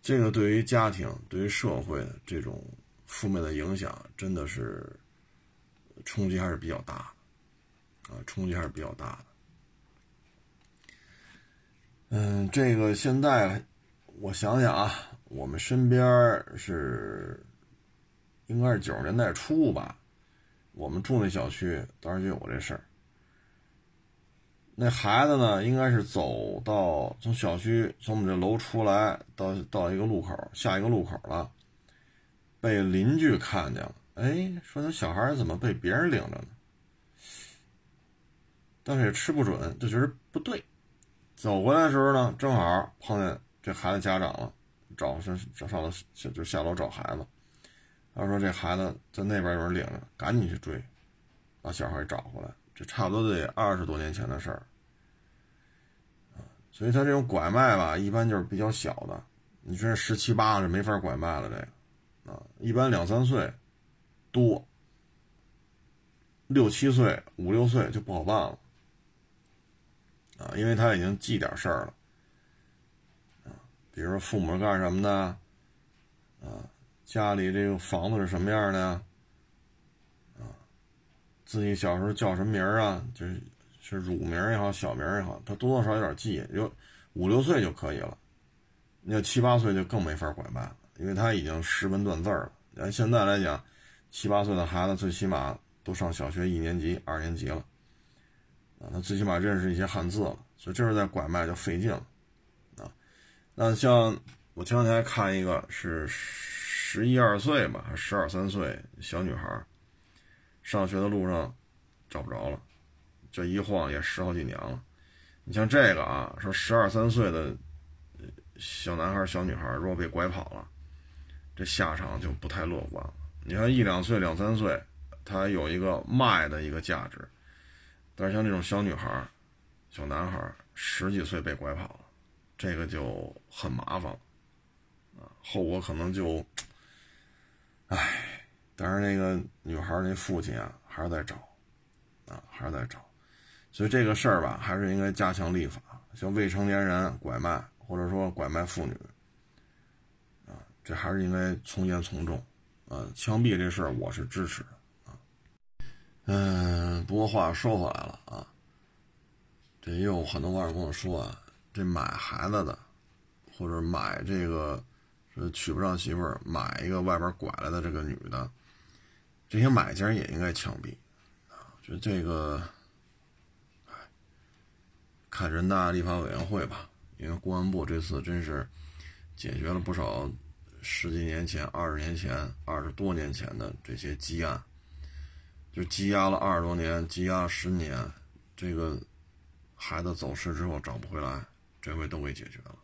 这个对于家庭、对于社会这种负面的影响，真的是冲击还是比较大的，啊，冲击还是比较大的。嗯，这个现在我想想啊，我们身边是应该是九十年代初吧，我们住那小区当时就有这事儿。那孩子呢，应该是走到从小区从我们这楼出来，到到一个路口，下一个路口了，被邻居看见了。哎，说那小孩怎么被别人领着呢？但是也吃不准，就觉得不对。走过来的时候呢，正好碰见这孩子家长了，找上上上楼就下楼找孩子。他说这孩子在那边有人领着，赶紧去追，把小孩找回来。这差不多得二十多年前的事儿，所以他这种拐卖吧，一般就是比较小的。你说十七八是没法拐卖了，这个啊，一般两三岁多，六七岁、五六岁就不好办了啊，因为他已经记点事儿了啊，比如说父母干什么的啊，家里这个房子是什么样的呀。自己小时候叫什么名儿啊？就是是乳名也好，小名也好，他多多少少有点记，有五六岁就可以了。那七八岁就更没法拐卖了，因为他已经识文断字了。按现在来讲，七八岁的孩子最起码都上小学一年级、二年级了，啊，他最起码认识一些汉字了。所以这是在拐卖就费劲了，啊。那像我前两天还看一个是十一二岁吧，还十二三岁小女孩。上学的路上找不着了，这一晃也十好几年了。你像这个啊，说十二三岁的小男孩、小女孩，如果被拐跑了，这下场就不太乐观了。你看一两岁、两三岁，他有一个卖的一个价值，但是像这种小女孩、小男孩，十几岁被拐跑了，这个就很麻烦了，后果可能就，唉。但是那个女孩那父亲啊，还是在找，啊，还是在找，所以这个事儿吧，还是应该加强立法，像未成年人拐卖或者说拐卖妇女，这还是应该从严从重，啊，枪毙这事儿我是支持的，啊，嗯，不过话说回来了啊，这也有很多网友跟我说啊，这买孩子的，或者买这个，娶不上媳妇儿，买一个外边拐来的这个女的。这些买家也应该枪毙，啊，觉得这个，看人大立法委员会吧，因为公安部这次真是解决了不少十几年前、二十年前、二十多年前的这些积案，就积压了二十多年，积压十年，这个孩子走失之后找不回来，这回都给解决了。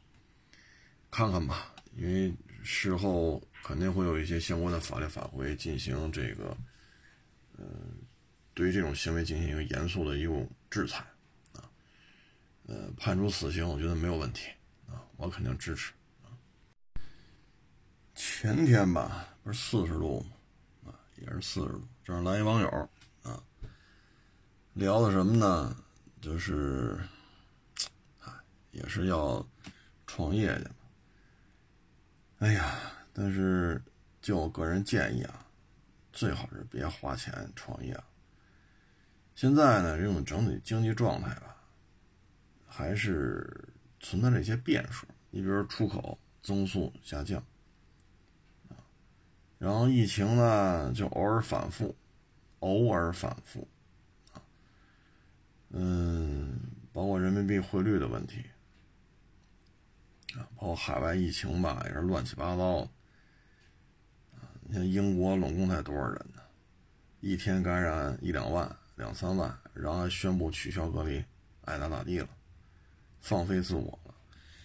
看看吧，因为事后。肯定会有一些相关的法律法规进行这个，嗯，对于这种行为进行一个严肃的一种制裁，啊，呃，判处死刑，我觉得没有问题，啊，我肯定支持，前天吧，不是四十度吗？啊，也是四十度，这儿来一网友，啊，聊的什么呢？就是，哎，也是要创业去哎呀。但是，就我个人建议啊，最好是别花钱创业。现在呢，这种整体经济状态吧，还是存在着一些变数。你比如出口增速下降，然后疫情呢就偶尔反复，偶尔反复，嗯，包括人民币汇率的问题，啊，包括海外疫情吧，也是乱七八糟。你看英国拢共才多少人呢？一天感染一两万、两三万，然后还宣布取消隔离，爱咋咋地了，放飞自我了。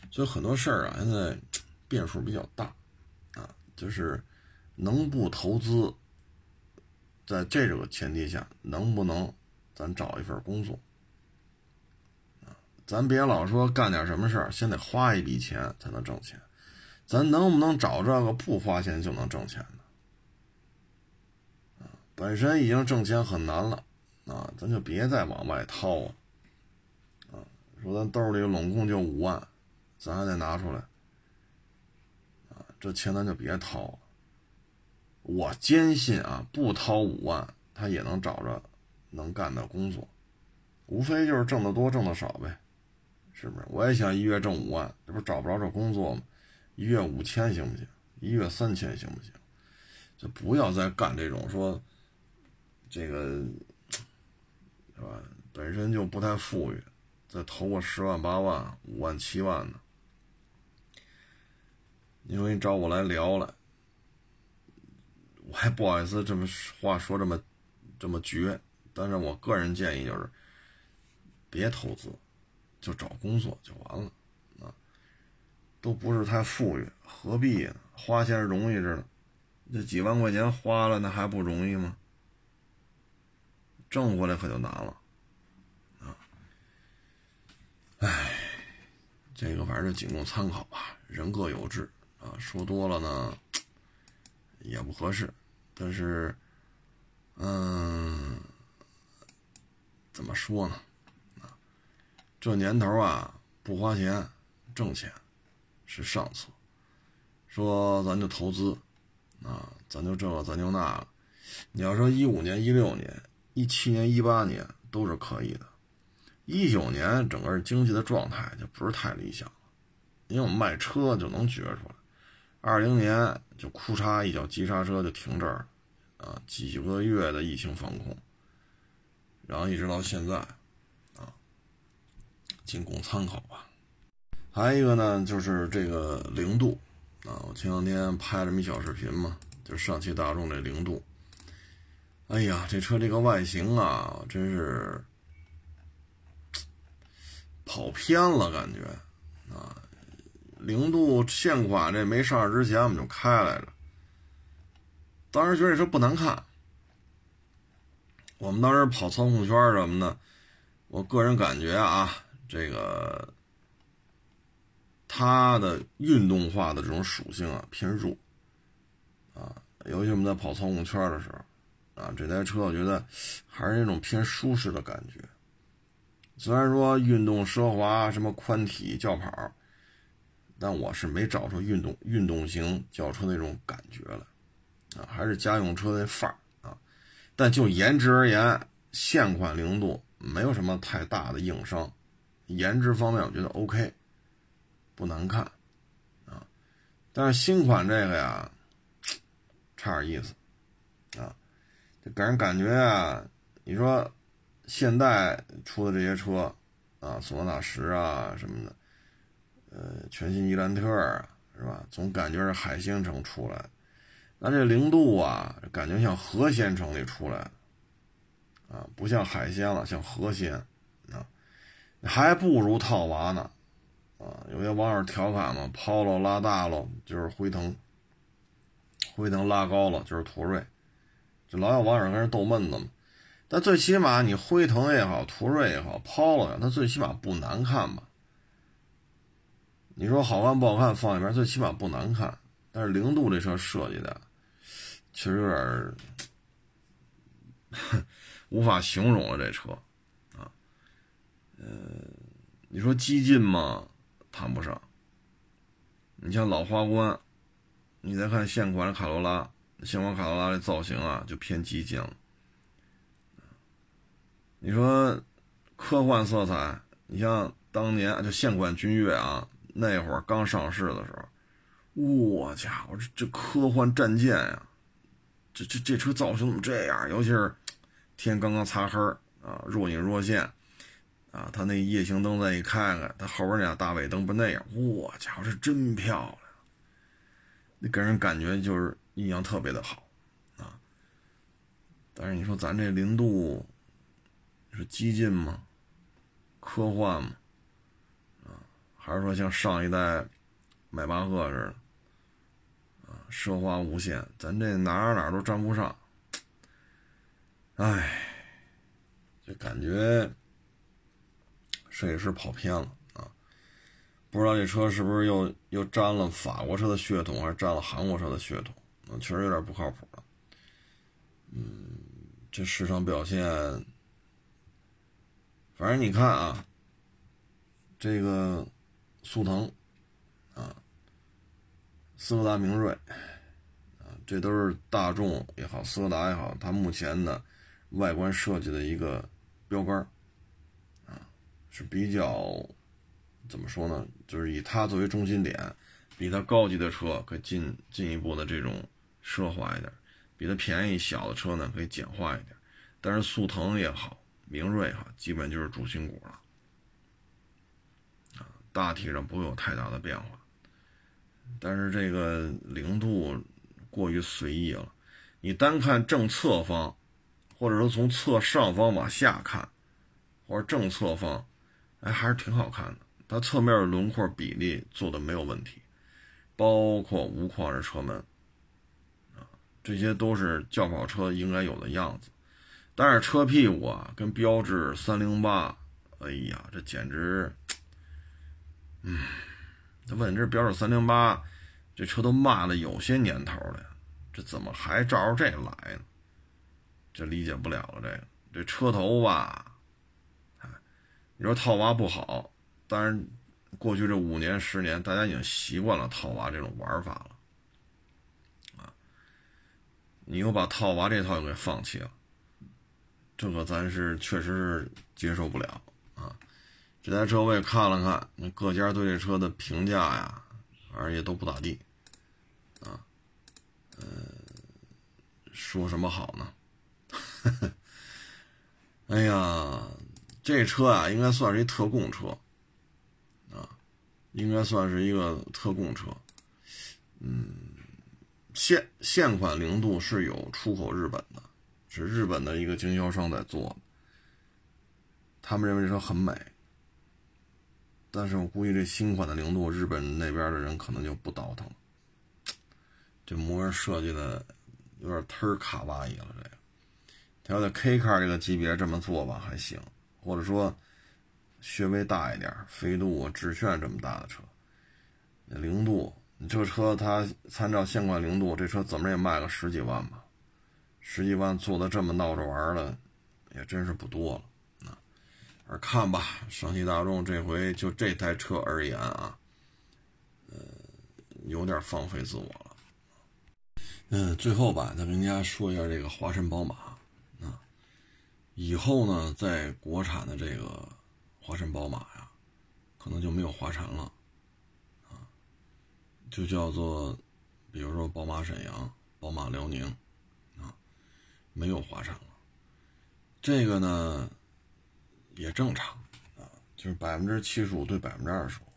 所以很多事儿啊，现在变数比较大啊。就是能不投资，在这个前提下，能不能咱找一份工作？咱别老说干点什么事儿，先得花一笔钱才能挣钱。咱能不能找这个不花钱就能挣钱的？本身已经挣钱很难了，啊，咱就别再往外掏啊！啊，说咱兜里拢共就五万，咱还得拿出来，啊，这钱咱就别掏了。我坚信啊，不掏五万，他也能找着能干的工作，无非就是挣得多挣得少呗，是不是？我也想一月挣五万，这不找不着这工作吗？一月五千行不行？一月三千行不行？就不要再干这种说，这个是吧？本身就不太富裕，再投个十万八万、五万七万的，你说你找我来聊了，我还不好意思这么话说这么这么绝，但是我个人建议就是，别投资。就找工作就完了，啊，都不是太富裕，何必呢？花钱容易着呢，这几万块钱花了，那还不容易吗？挣回来可就难了，啊，哎，这个反正仅供参考吧，人各有志啊，说多了呢也不合适，但是，嗯，怎么说呢？啊这年头啊，不花钱挣钱是上策。说咱就投资啊，咱就这个，咱就那个。你要说一五年、一六年、一七年、一八年都是可以的，一九年整个经济的状态就不是太理想了。因为我们卖车就能觉出来，二零年就哭嚓一脚急刹车就停这儿啊，几个月的疫情防控，然后一直到现在。啊仅供参考吧。还有一个呢，就是这个零度啊，我前两天拍了这么一小视频嘛，就上汽大众这零度。哎呀，这车这个外形啊，真是跑偏了，感觉啊。零度现款这没上市之前，我们就开来着，当时觉得这车不难看。我们当时跑操控圈什么的，我个人感觉啊。这个它的运动化的这种属性啊偏弱啊，尤其我们在跑操控圈的时候啊，这台车我觉得还是那种偏舒适的感觉。虽然说运动奢华什么宽体轿跑，但我是没找出运动运动型轿车那种感觉来啊，还是家用车的范儿啊。但就颜值而言，现款零度没有什么太大的硬伤。颜值方面，我觉得 OK，不难看，啊，但是新款这个呀，差点意思，啊，就给人感觉啊，你说现代出的这些车，啊，索纳塔十啊什么的，呃，全新伊兰特啊，是吧？总感觉是海鲜城出来，那这零度啊，感觉像河鲜城里出来，啊，不像海鲜了，像河鲜。啊还不如套娃呢，啊！有些网友调侃嘛，抛了拉大了就是辉腾，辉腾拉高了就是途锐，就老有网友跟人逗闷子嘛。但最起码你辉腾也好，途锐也好，抛了，它最起码不难看吧？你说好看不好看放一边，最起码不难看。但是零度这车设计的，其实有点 [laughs] 无法形容了，这车。呃，你说激进吗？谈不上。你像老花冠，你再看现款的卡罗拉，现款卡罗拉的造型啊，就偏激进了。你说科幻色彩，你像当年就现款君越啊，那会儿刚上市的时候，我家伙，这这科幻战舰呀，这这这车造型怎么这样？尤其是天刚刚擦黑啊，若隐若现。啊，它那夜行灯再一开开，它后边那俩大尾灯不那样？我家伙，这真漂亮！你给人感觉就是印象特别的好啊。但是你说咱这零度是激进吗？科幻吗？还是说像上一代迈巴赫似的啊，奢华无限？咱这哪儿哪哪都沾不上。唉，就感觉。设计师跑偏了啊！不知道这车是不是又又沾了法国车的血统，还是沾了韩国车的血统？啊，确实有点不靠谱了。嗯，这市场表现，反正你看啊，这个速腾啊，斯柯达明锐啊，这都是大众也好，斯柯达也好，它目前的外观设计的一个标杆啊。是比较怎么说呢？就是以它作为中心点，比它高级的车可以进进一步的这种奢华一点，比它便宜小的车呢可以简化一点。但是速腾也好，明锐哈，基本就是主心骨了，大体上不会有太大的变化。但是这个零度过于随意了，你单看正侧方，或者说从侧上方往下看，或者正侧方，哎，还是挺好看的。它侧面的轮廓比例做的没有问题，包括无框式车门，啊，这些都是轿跑车应该有的样子。但是车屁股啊，跟标致三零八，哎呀，这简直，嗯，他问这标致三零八，这车都卖了有些年头了，这怎么还照着这来呢？这理解不了了。这个这车头吧，你说套娃不好。当然，过去这五年十年，大家已经习惯了套娃这种玩法了，啊，你又把套娃这套又给放弃了，这个咱是确实是接受不了。这台车我也看了看，那各家对这车的评价呀，反正也都不咋地，啊，呃，说什么好呢？[laughs] 哎呀，这车啊，应该算是一特供车。啊应该算是一个特供车，嗯，现现款零度是有出口日本的，是日本的一个经销商在做，他们认为这车很美，但是我估计这新款的零度，日本那边的人可能就不倒腾了，这模样设计的有点忒卡哇伊了，这个，他要在 K car 这个级别这么做吧还行，或者说。稍微大一点，飞度、致炫这么大的车，零度，你这车它参照现款零度，这车怎么也卖个十几万吧？十几万做的这么闹着玩的，也真是不多了！而看吧，上汽大众这回就这台车而言啊，呃，有点放飞自我了。嗯，最后吧，再跟大家说一下这个华晨宝马啊，以后呢，在国产的这个。华晨宝马呀，可能就没有华晨了，啊，就叫做，比如说宝马沈阳、宝马辽宁，啊，没有华晨了。这个呢，也正常，啊，就是百分之七十五对百分之二十五，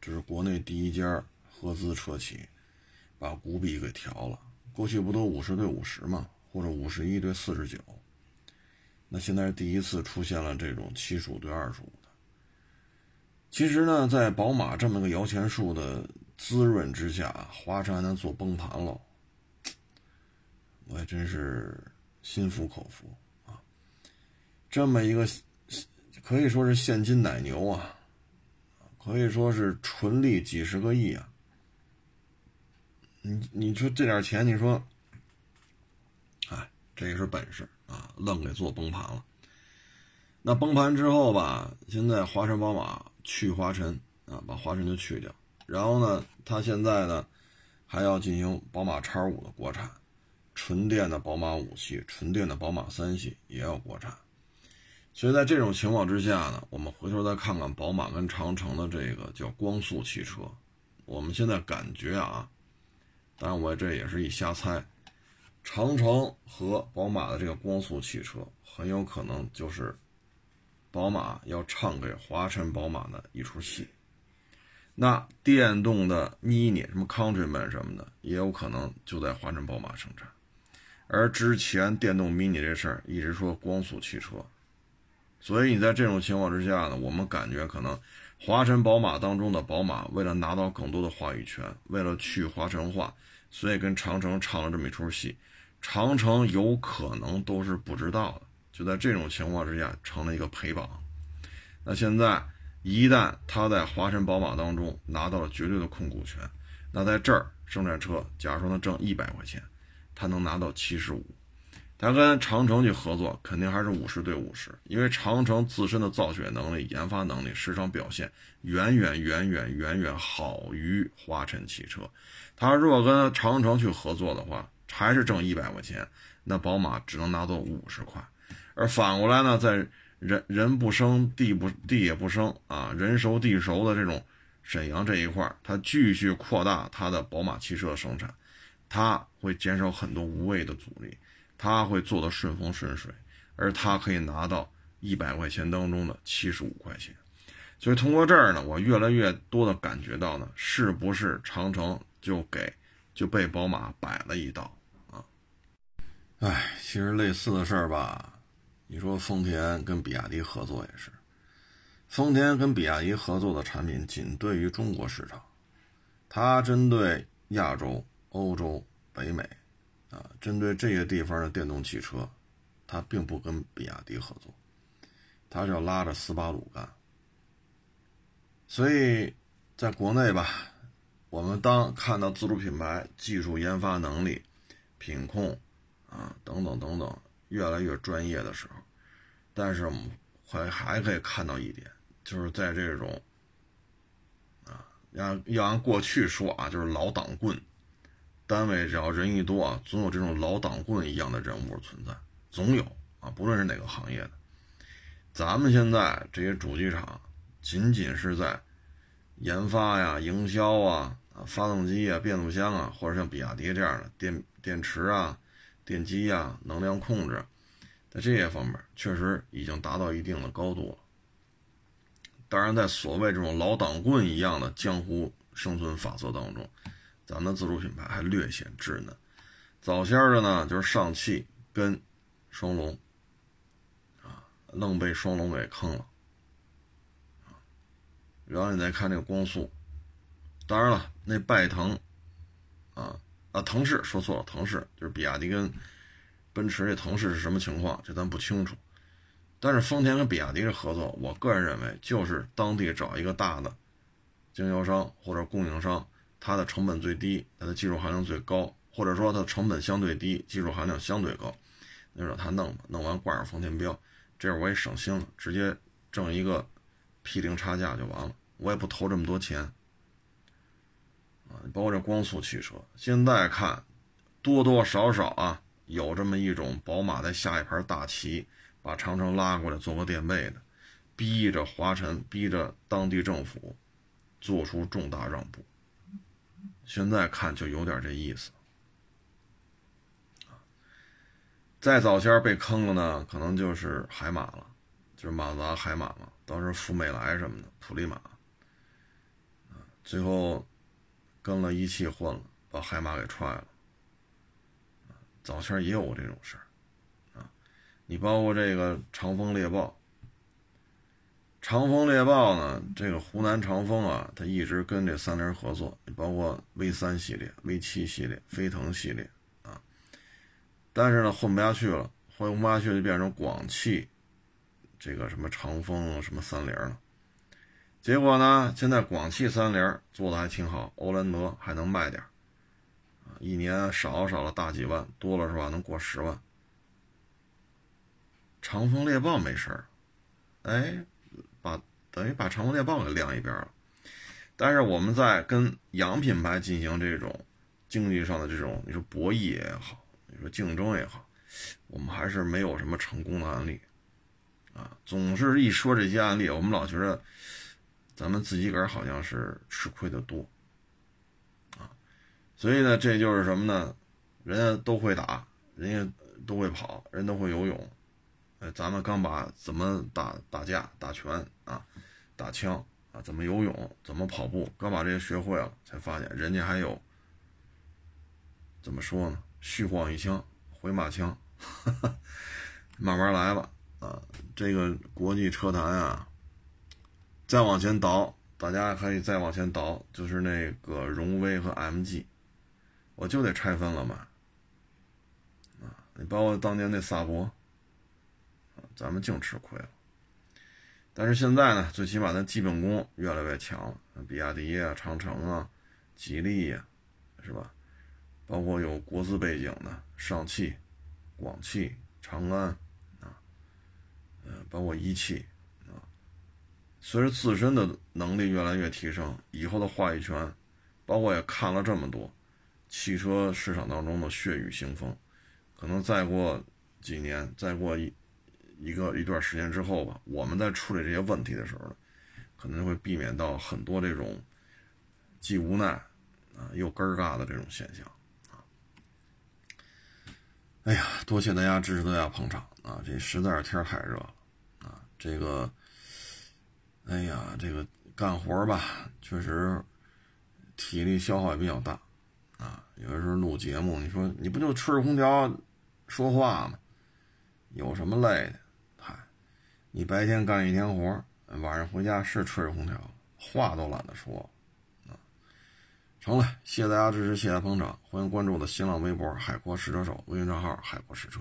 这是国内第一家合资车企把股比给调了。过去不都五十对五十嘛，或者五十一对四十九，那现在是第一次出现了这种七十五对二十五的。其实呢，在宝马这么个摇钱树的滋润之下，华晨还能做崩盘了，我还真是心服口服啊！这么一个可以说是现金奶牛啊，可以说是纯利几十个亿啊！你你说这点钱，你说，哎，这也是本事啊，愣给做崩盘了。那崩盘之后吧，现在华晨宝马。去华晨啊，把华晨就去掉。然后呢，它现在呢还要进行宝马叉五的国产，纯电的宝马五系、纯电的宝马三系也要国产。所以在这种情况之下呢，我们回头再看看宝马跟长城的这个叫光速汽车。我们现在感觉啊，当然我这也是一瞎猜，长城和宝马的这个光速汽车很有可能就是。宝马要唱给华晨宝马的一出戏，那电动的 Mini 什么 Countryman 什么的，也有可能就在华晨宝马生产。而之前电动 Mini 这事儿一直说光速汽车，所以你在这种情况之下呢，我们感觉可能华晨宝马当中的宝马为了拿到更多的话语权，为了去华晨化，所以跟长城唱了这么一出戏，长城有可能都是不知道的。就在这种情况之下，成了一个陪绑。那现在一旦他在华晨宝马当中拿到了绝对的控股权，那在这儿生产车，假如说能挣一百块钱，他能拿到七十五。他跟长城去合作，肯定还是五十对五十，因为长城自身的造血能力、研发能力、市场表现远远远远远远好于华晨汽车。他如果跟长城去合作的话，还是挣一百块钱，那宝马只能拿到五十块。而反过来呢，在人人不生，地不地也不生啊，人熟地熟的这种沈阳这一块，它继续扩大它的宝马汽车生产，它会减少很多无谓的阻力，他会做的顺风顺水，而他可以拿到一百块钱当中的七十五块钱。所以通过这儿呢，我越来越多的感觉到呢，是不是长城就给就被宝马摆了一道啊？哎，其实类似的事儿吧。你说丰田跟比亚迪合作也是，丰田跟比亚迪合作的产品仅对于中国市场，它针对亚洲、欧洲、北美，啊，针对这些地方的电动汽车，它并不跟比亚迪合作，它是要拉着斯巴鲁干。所以，在国内吧，我们当看到自主品牌技术研发能力、品控啊等等等等。越来越专业的时候，但是我们还还可以看到一点，就是在这种啊，要要按过去说啊，就是老党棍，单位只要人一多啊，总有这种老党棍一样的人物存在，总有啊，不论是哪个行业的。咱们现在这些主机厂，仅仅是在研发呀、营销啊、啊发动机啊、变速箱啊，或者像比亚迪这样的电电池啊。电机呀，能量控制，在这些方面确实已经达到一定的高度了。当然，在所谓这种老党棍一样的江湖生存法则当中，咱们的自主品牌还略显稚嫩。早先的呢，就是上汽跟双龙啊，愣被双龙给坑了然后你再看这个光速，当然了，那拜腾啊。啊，腾势说错了，腾势就是比亚迪跟奔驰这腾势是什么情况？这咱不清楚。但是丰田跟比亚迪的合作，我个人认为就是当地找一个大的经销商或者供应商，它的成本最低，它的技术含量最高，或者说它的成本相对低，技术含量相对高，那就让他弄吧，弄完挂上丰田标，这样我也省心了，直接挣一个批零差价就完了，我也不投这么多钱。啊，包括这光速汽车，现在看，多多少少啊，有这么一种宝马在下一盘大棋，把长城拉过来做个垫背的，逼着华晨，逼着当地政府做出重大让步。现在看就有点这意思。再早先被坑了呢，可能就是海马了，就是马自达海马嘛，当时福美来什么的，普利马，最后。跟了一汽混了，把海马给踹了。早前也有过这种事儿，啊，你包括这个长风猎豹，长风猎豹呢，这个湖南长风啊，它一直跟这三菱合作，包括 V 三系列、V 七系列、飞腾系列啊，但是呢，混不下去了，混不下去就变成广汽，这个什么长风什么三菱了。结果呢？现在广汽三菱做的还挺好，欧蓝德还能卖点，一年少少了大几万，多了是吧？能过十万。长风猎豹没事儿，哎，等于把长风猎豹给晾一边了。但是我们在跟洋品牌进行这种经济上的这种，你说博弈也好，你说竞争也好，我们还是没有什么成功的案例啊。总是一说这些案例，我们老觉得。咱们自己个儿好像是吃亏的多，啊，所以呢，这就是什么呢？人家都会打，人家都会跑，人都会游泳，哎，咱们刚把怎么打打架、打拳啊、打枪啊，怎么游泳、怎么跑步，刚把这些学会了，才发现人家还有怎么说呢？虚晃一枪，回马枪，[laughs] 慢慢来吧，啊，这个国际车坛啊。再往前倒，大家可以再往前倒，就是那个荣威和 MG，我就得拆分了嘛。啊，你包括当年那萨博，咱们净吃亏了。但是现在呢，最起码那基本功越来越强了，比亚迪啊、长城啊、吉利呀，是吧？包括有国资背景的上汽、广汽、长安啊，呃，包括一汽啊。随着自身的能力越来越提升，以后的话语权，包括也看了这么多汽车市场当中的血雨腥风，可能再过几年，再过一一个一段时间之后吧，我们在处理这些问题的时候，可能就会避免到很多这种既无奈啊又尴尬的这种现象啊。哎呀，多谢大家支持，大家捧场啊！这实在是天太热了啊！这个，哎呀，这个干活吧，确实体力消耗也比较大啊。有的时候录节目，你说你不就吹着空调说话吗？有什么累的？你白天干一天活，晚上回家是吹着空调，话都懒得说。啊，成了，谢谢大家支持，谢谢捧场，欢迎关注我的新浪微博“海阔试车手”微信账号“海阔试车”。